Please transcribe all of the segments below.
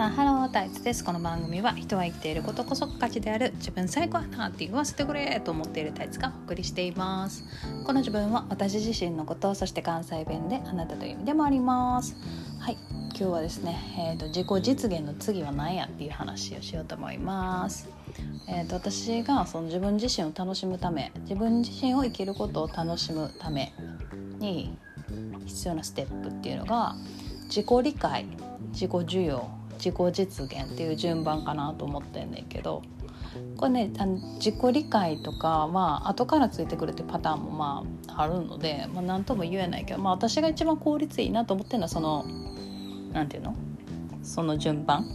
さんハロータイツです。この番組は人は生きていることこそ価値である自分最高やなって言わせてくれと思っているタイツがお送りしています。この自分は私自身のことそして関西弁であなたという意味でもあります。はい今日はですね、えーと、自己実現の次は何やっていう話をしようと思います。えーと、と私がその自分自身を楽しむため自分自身を生きることを楽しむために必要なステップっていうのが自己理解自己需要自己実現っていう順番かなと思ってんねんけどこれね自己理解とかまあ後からついてくるってパターンもまああるので、まあ、何とも言えないけど、まあ、私が一番効率いいなと思ってるのはその何て言うの？その順番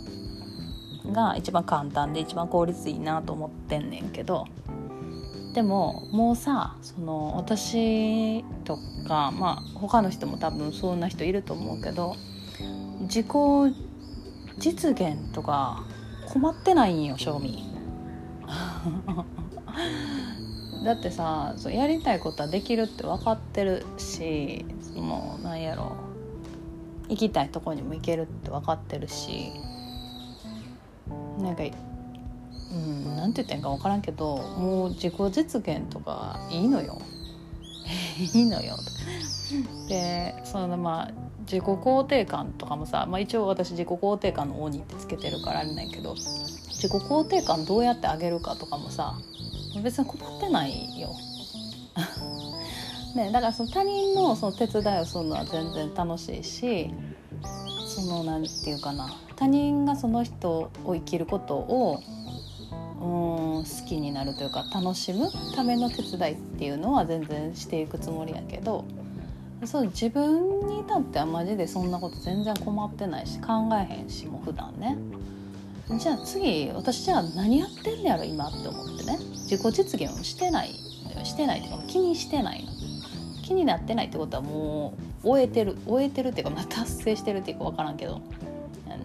が一番簡単で一番効率いいなと思ってんねんけどでももうさその私とかまあ他の人も多分そんな人いると思うけど自己実現とか困ってないんよ正味。だってさそうやりたいことはできるって分かってるしもうなんやろ。行きたいとこにも行けるって分かってるし。なんかうんなんて言ってんか分からんけどもう自己実現とかいいのよ。いいのよ。でそのまあ自己肯定感とかもさ、まあ、一応私自己肯定感の鬼ってつけてるからあれないけど自己肯定感どうやって上げるかとかもさ別に困ってないよ。ね、だからその他人のその手伝いをするのは全然楽しいしその何て言うかな他人がその人を生きることをうん好きになるというか楽しむための手伝いっていうのは全然していくつもりやけどそう自分に至ってはマジでそんなこと全然困ってないし考えへんしもう普段ね。じゃあ次私じゃあ何やってんのやろ今って思ってね。自己実現をしてないしてないっていうか気にしてないの。気になってないってことはもう終えてる。終えてるっていうか、まあ、達成してるっていうか分からんけど。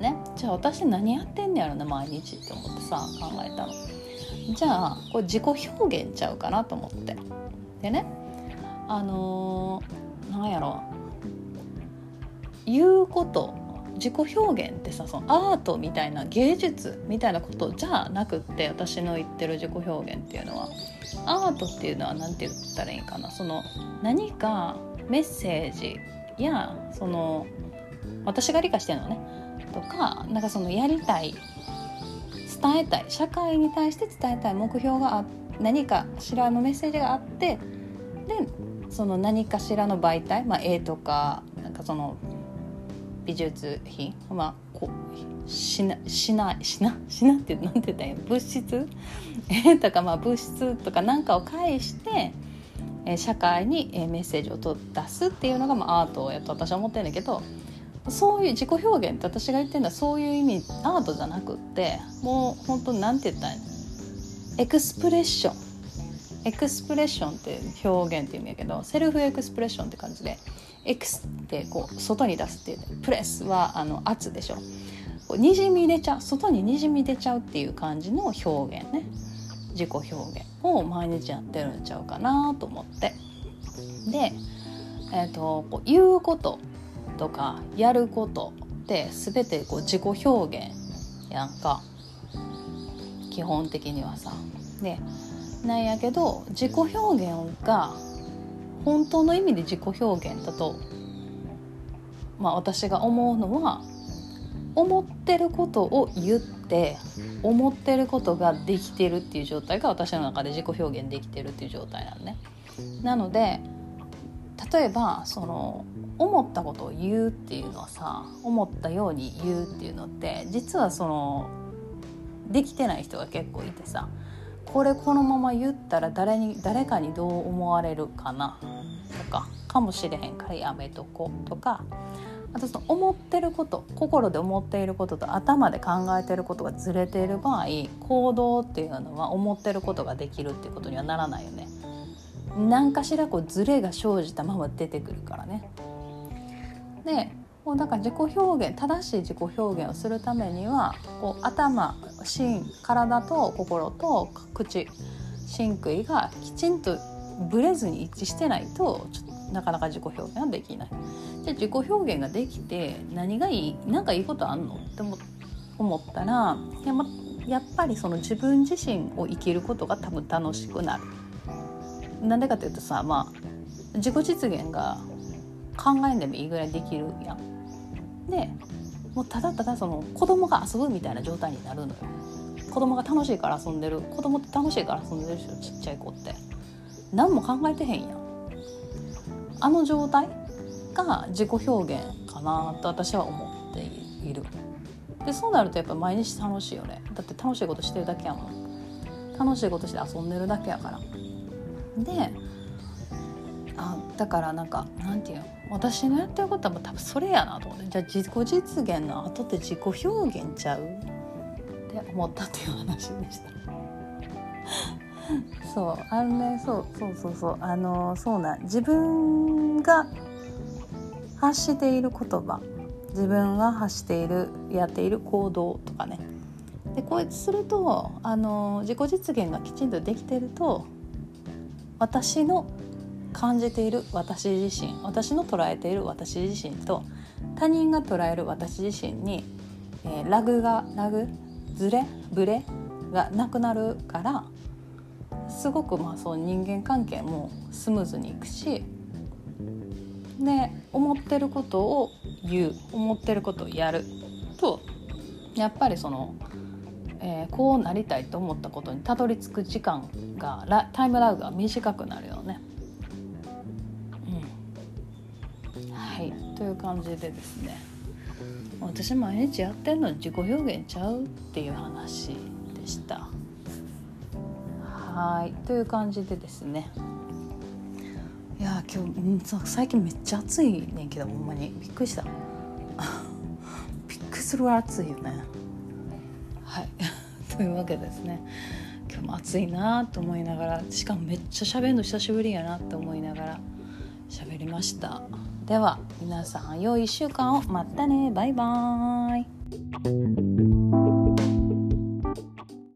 ね。じゃあ私何やってんのやろな毎日って思ってさ考えたの。じゃあこれ自己表現ちゃうかなと思って。でねあのーなんやろ。言うこと自己表現ってさそのアートみたいな芸術みたいなことじゃなくって私の言ってる自己表現っていうのは。アートっていうのは何て言ったらいいかな。その何かメッセージやその私が理解してるのね。とかなんかそのやりたい伝えたい社会に対して伝えたい目標があ何かしらのメッセージがあってでその何かしらの媒体、まあ、絵とかなんかその美術品まあこうしなしなしなしなってなんて言ったらいい物質？絵とかまあ物質とかなんかを介して社会にメッセージをと出すっていうのが、まあ、アートやと私は思ってるんだけどそういう自己表現って私が言ってるのはそういう意味アートじゃなくってもう本当なんて言ったらいいの expression。expression って表現って意味やけど self expression って感じで ex ってこう外に出すっていう press はあの圧でしょ。にじみ出ちゃう外ににじみ出ちゃうっていう感じの表現ね。自己表現を毎日やってるんちゃうかなと思って。で、えーと、こう言うこととかやることって全てこう自己表現やんか。基本的にはさ。でなんやけど自己表現が本当の意味で自己表現だと、まあ、私が思うのは思ってることを言って思ってることができてるっていう状態が私の中で自己表現できてるっていう状態なのね。なので例えばその思ったことを言うっていうのはさ思ったように言うっていうのって実はそのできてない人が結構いてさこれこのまま言ったら誰に誰かにどう思われるかな？とかかもしれへんからやめとこうとかあとその思ってること心で思っていることと頭で考えてることがずれている場合行動っていうのは思ってることができるっていうことにはならないよね。何かしらこうズレが生じたまま出てくるからね。でもうだから自己表現正しい自己表現をするためにはこう頭心体と心と口真杭がきちんとブレずに一致してないとちょっとなかなか自己表現はできない。じゃ自己表現ができて何がいい何かいいことあんのって思ったらや,、ま、やっぱりその自分自身を生きることが多分楽しくなる。なんでかというとさまあ自己実現が考えんでもいいぐらいできるやん。でもうただただその子供が遊ぶみたいな状態になるのよ。子供が楽しいから遊んでる。子供って楽しいから遊んでるでしょちっちゃい子って。何も考えてへんやん。あの状態が自己表現かなと私は思っている。でそうなるとやっぱ毎日楽しいよね。だって楽しいことしてるだけやもん。楽しいことして遊んでるだけやから。であだからなんかなんていうの私のやってることは多分それやなと思って。じゃあ自己実現の後って自己表現ちゃう？って思ったっていう話でした。そうあのねそうそうそうそうあのそうなん。自分が発している言葉。自分が発しているやっている行動とかね。でこうするとあの自己実現がきちんとできてると私の感じている私自身私の捉えている私自身と他人が捉える私自身に、えー、ラグがラグずれブレがなくなるからすごくまあそう人間関係もスムーズにいくしで思ってることを言う思ってることをやるとやっぱりその、えー、こうなりたいと思ったことにたどり着く時間がタイムラグが短くなるよね。という感じでですね。私毎日やってんのに自己表現ちゃうっていう話でした。はい。という感じでですね。いや今日、ん、最近めっちゃ暑いねんけどほんまに。びっくりした。びっくりするぐらい暑いよね。はい。というわけですね。今日も暑いなと思いながらしかもめっちゃ喋るの久しぶりやなって思いながら喋りました。では皆さん良い1週間を。またね。バイバーイ。